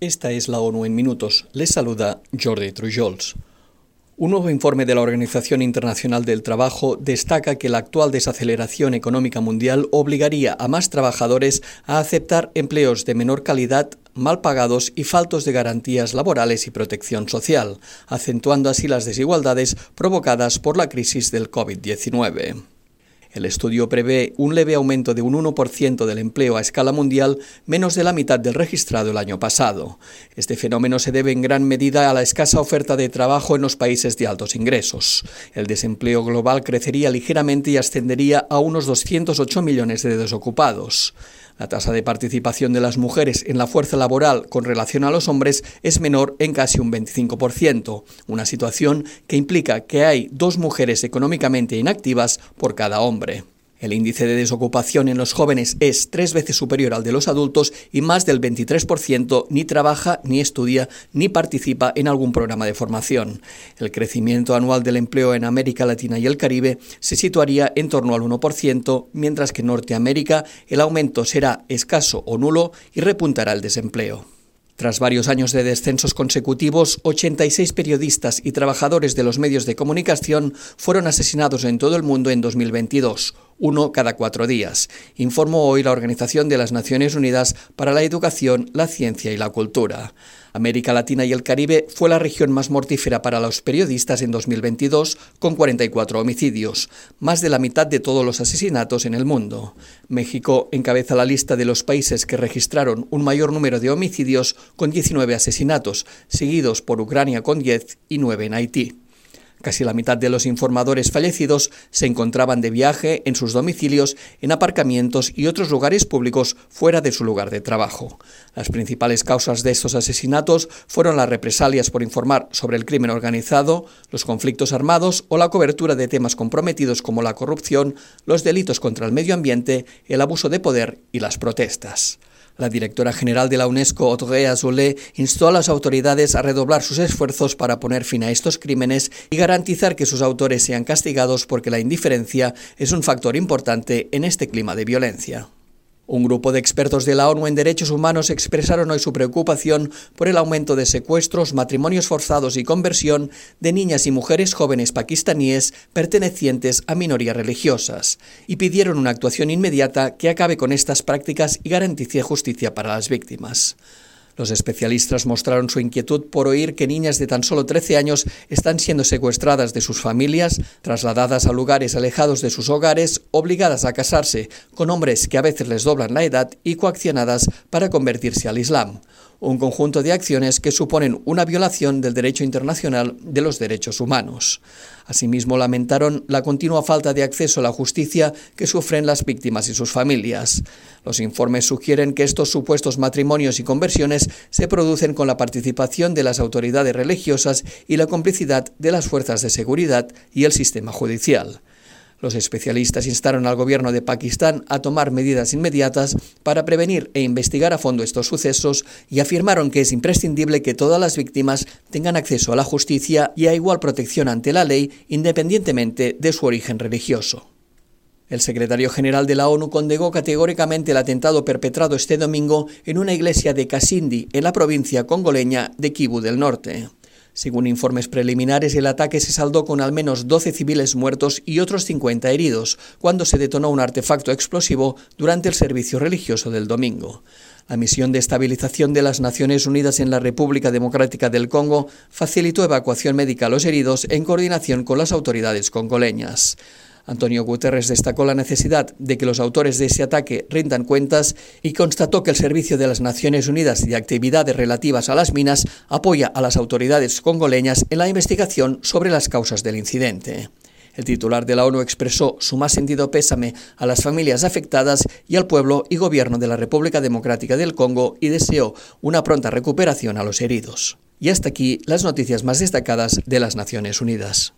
Esta es la ONU en minutos. Les saluda Jordi Trujols. Un nuevo informe de la Organización Internacional del Trabajo destaca que la actual desaceleración económica mundial obligaría a más trabajadores a aceptar empleos de menor calidad, mal pagados y faltos de garantías laborales y protección social, acentuando así las desigualdades provocadas por la crisis del COVID-19. El estudio prevé un leve aumento de un 1% del empleo a escala mundial, menos de la mitad del registrado el año pasado. Este fenómeno se debe en gran medida a la escasa oferta de trabajo en los países de altos ingresos. El desempleo global crecería ligeramente y ascendería a unos 208 millones de desocupados. La tasa de participación de las mujeres en la fuerza laboral con relación a los hombres es menor en casi un 25%, una situación que implica que hay dos mujeres económicamente inactivas por cada hombre. El índice de desocupación en los jóvenes es tres veces superior al de los adultos y más del 23% ni trabaja, ni estudia, ni participa en algún programa de formación. El crecimiento anual del empleo en América Latina y el Caribe se situaría en torno al 1%, mientras que en Norteamérica el aumento será escaso o nulo y repuntará el desempleo. Tras varios años de descensos consecutivos, 86 periodistas y trabajadores de los medios de comunicación fueron asesinados en todo el mundo en 2022, uno cada cuatro días, informó hoy la Organización de las Naciones Unidas para la Educación, la Ciencia y la Cultura. América Latina y el Caribe fue la región más mortífera para los periodistas en 2022, con 44 homicidios, más de la mitad de todos los asesinatos en el mundo. México encabeza la lista de los países que registraron un mayor número de homicidios, con 19 asesinatos, seguidos por Ucrania con 10 y 9 en Haití. Casi la mitad de los informadores fallecidos se encontraban de viaje en sus domicilios, en aparcamientos y otros lugares públicos fuera de su lugar de trabajo. Las principales causas de estos asesinatos fueron las represalias por informar sobre el crimen organizado, los conflictos armados o la cobertura de temas comprometidos como la corrupción, los delitos contra el medio ambiente, el abuso de poder y las protestas. La directora general de la UNESCO, Audrey Azoulay, instó a las autoridades a redoblar sus esfuerzos para poner fin a estos crímenes y garantizar que sus autores sean castigados porque la indiferencia es un factor importante en este clima de violencia. Un grupo de expertos de la ONU en derechos humanos expresaron hoy su preocupación por el aumento de secuestros, matrimonios forzados y conversión de niñas y mujeres jóvenes pakistaníes pertenecientes a minorías religiosas y pidieron una actuación inmediata que acabe con estas prácticas y garantice justicia para las víctimas. Los especialistas mostraron su inquietud por oír que niñas de tan solo 13 años están siendo secuestradas de sus familias, trasladadas a lugares alejados de sus hogares, obligadas a casarse con hombres que a veces les doblan la edad y coaccionadas para convertirse al Islam un conjunto de acciones que suponen una violación del derecho internacional de los derechos humanos. Asimismo, lamentaron la continua falta de acceso a la justicia que sufren las víctimas y sus familias. Los informes sugieren que estos supuestos matrimonios y conversiones se producen con la participación de las autoridades religiosas y la complicidad de las fuerzas de seguridad y el sistema judicial. Los especialistas instaron al gobierno de Pakistán a tomar medidas inmediatas para prevenir e investigar a fondo estos sucesos y afirmaron que es imprescindible que todas las víctimas tengan acceso a la justicia y a igual protección ante la ley independientemente de su origen religioso. El secretario general de la ONU condenó categóricamente el atentado perpetrado este domingo en una iglesia de Kasindi, en la provincia congoleña de Kivu del Norte. Según informes preliminares, el ataque se saldó con al menos 12 civiles muertos y otros 50 heridos, cuando se detonó un artefacto explosivo durante el servicio religioso del domingo. La misión de estabilización de las Naciones Unidas en la República Democrática del Congo facilitó evacuación médica a los heridos en coordinación con las autoridades congoleñas. Antonio Guterres destacó la necesidad de que los autores de ese ataque rindan cuentas y constató que el Servicio de las Naciones Unidas de Actividades Relativas a las Minas apoya a las autoridades congoleñas en la investigación sobre las causas del incidente. El titular de la ONU expresó su más sentido pésame a las familias afectadas y al pueblo y gobierno de la República Democrática del Congo y deseó una pronta recuperación a los heridos. Y hasta aquí las noticias más destacadas de las Naciones Unidas.